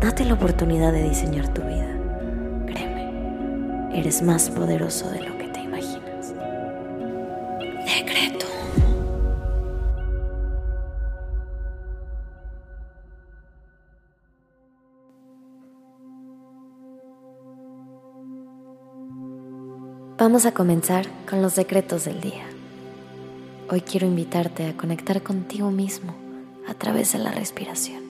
Date la oportunidad de diseñar tu vida. Créeme, eres más poderoso de lo que te imaginas. Decreto. Vamos a comenzar con los decretos del día. Hoy quiero invitarte a conectar contigo mismo a través de la respiración.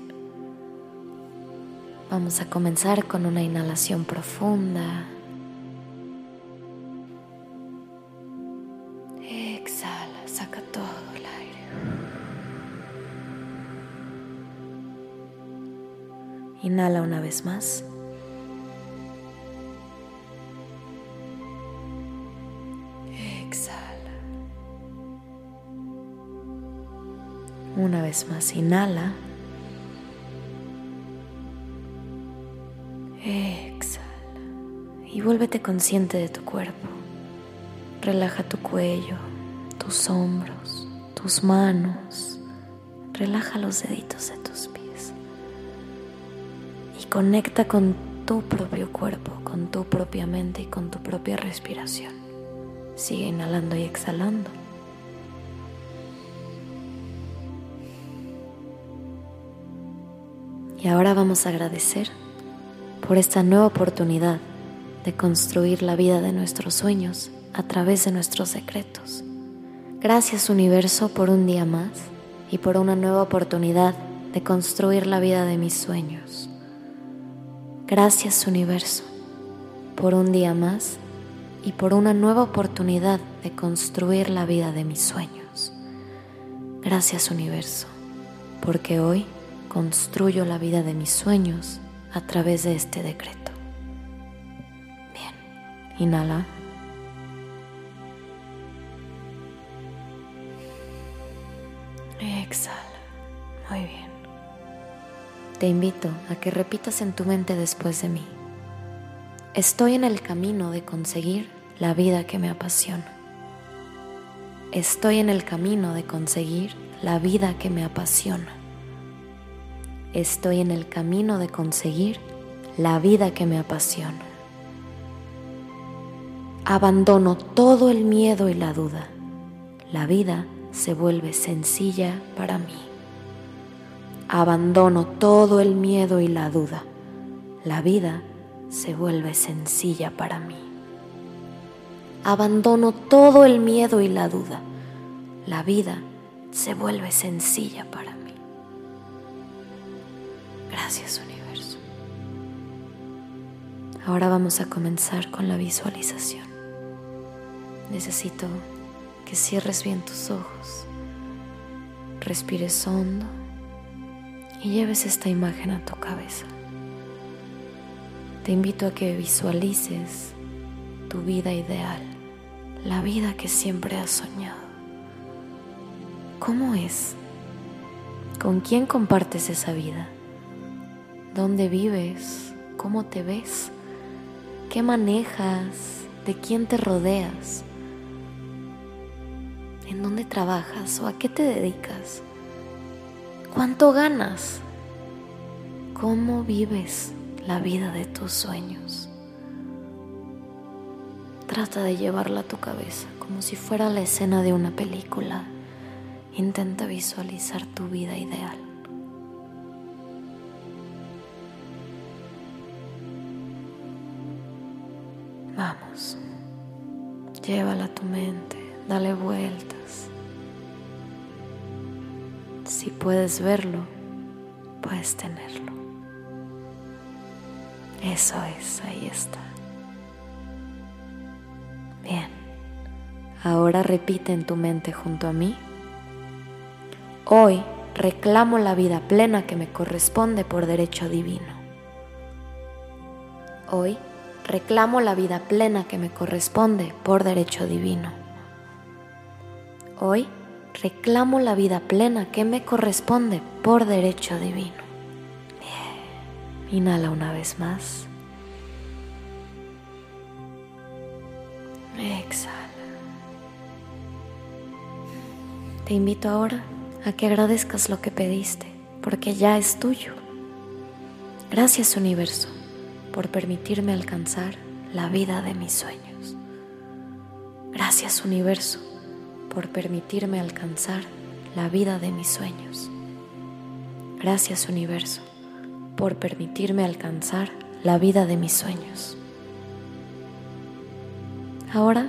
Vamos a comenzar con una inhalación profunda. Exhala, saca todo el aire. Inhala una vez más. Exhala. Una vez más, inhala. Exhala y vuélvete consciente de tu cuerpo. Relaja tu cuello, tus hombros, tus manos. Relaja los deditos de tus pies. Y conecta con tu propio cuerpo, con tu propia mente y con tu propia respiración. Sigue inhalando y exhalando. Y ahora vamos a agradecer por esta nueva oportunidad de construir la vida de nuestros sueños a través de nuestros secretos. Gracias universo por un día más y por una nueva oportunidad de construir la vida de mis sueños. Gracias universo por un día más y por una nueva oportunidad de construir la vida de mis sueños. Gracias universo porque hoy construyo la vida de mis sueños a través de este decreto. Bien, inhala. Exhala. Muy bien. Te invito a que repitas en tu mente después de mí. Estoy en el camino de conseguir la vida que me apasiona. Estoy en el camino de conseguir la vida que me apasiona. Estoy en el camino de conseguir la vida que me apasiona. Abandono todo el miedo y la duda. La vida se vuelve sencilla para mí. Abandono todo el miedo y la duda. La vida se vuelve sencilla para mí. Abandono todo el miedo y la duda. La vida se vuelve sencilla para mí. Gracias universo. Ahora vamos a comenzar con la visualización. Necesito que cierres bien tus ojos, respires hondo y lleves esta imagen a tu cabeza. Te invito a que visualices tu vida ideal, la vida que siempre has soñado. ¿Cómo es? ¿Con quién compartes esa vida? ¿Dónde vives? ¿Cómo te ves? ¿Qué manejas? ¿De quién te rodeas? ¿En dónde trabajas o a qué te dedicas? ¿Cuánto ganas? ¿Cómo vives la vida de tus sueños? Trata de llevarla a tu cabeza como si fuera la escena de una película. Intenta visualizar tu vida ideal. Vamos, llévala a tu mente, dale vueltas. Si puedes verlo, puedes tenerlo. Eso es, ahí está. Bien, ahora repite en tu mente junto a mí. Hoy reclamo la vida plena que me corresponde por derecho divino. Hoy reclamo la vida plena que me corresponde por derecho divino. Hoy reclamo la vida plena que me corresponde por derecho divino. Inhala una vez más. Exhala. Te invito ahora a que agradezcas lo que pediste, porque ya es tuyo. Gracias universo por permitirme alcanzar la vida de mis sueños. Gracias universo por permitirme alcanzar la vida de mis sueños. Gracias universo por permitirme alcanzar la vida de mis sueños. Ahora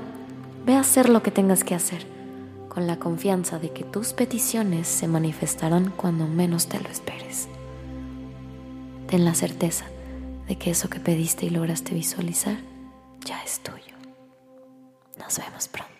ve a hacer lo que tengas que hacer con la confianza de que tus peticiones se manifestarán cuando menos te lo esperes. Ten la certeza de que eso que pediste y lograste visualizar ya es tuyo. Nos vemos pronto.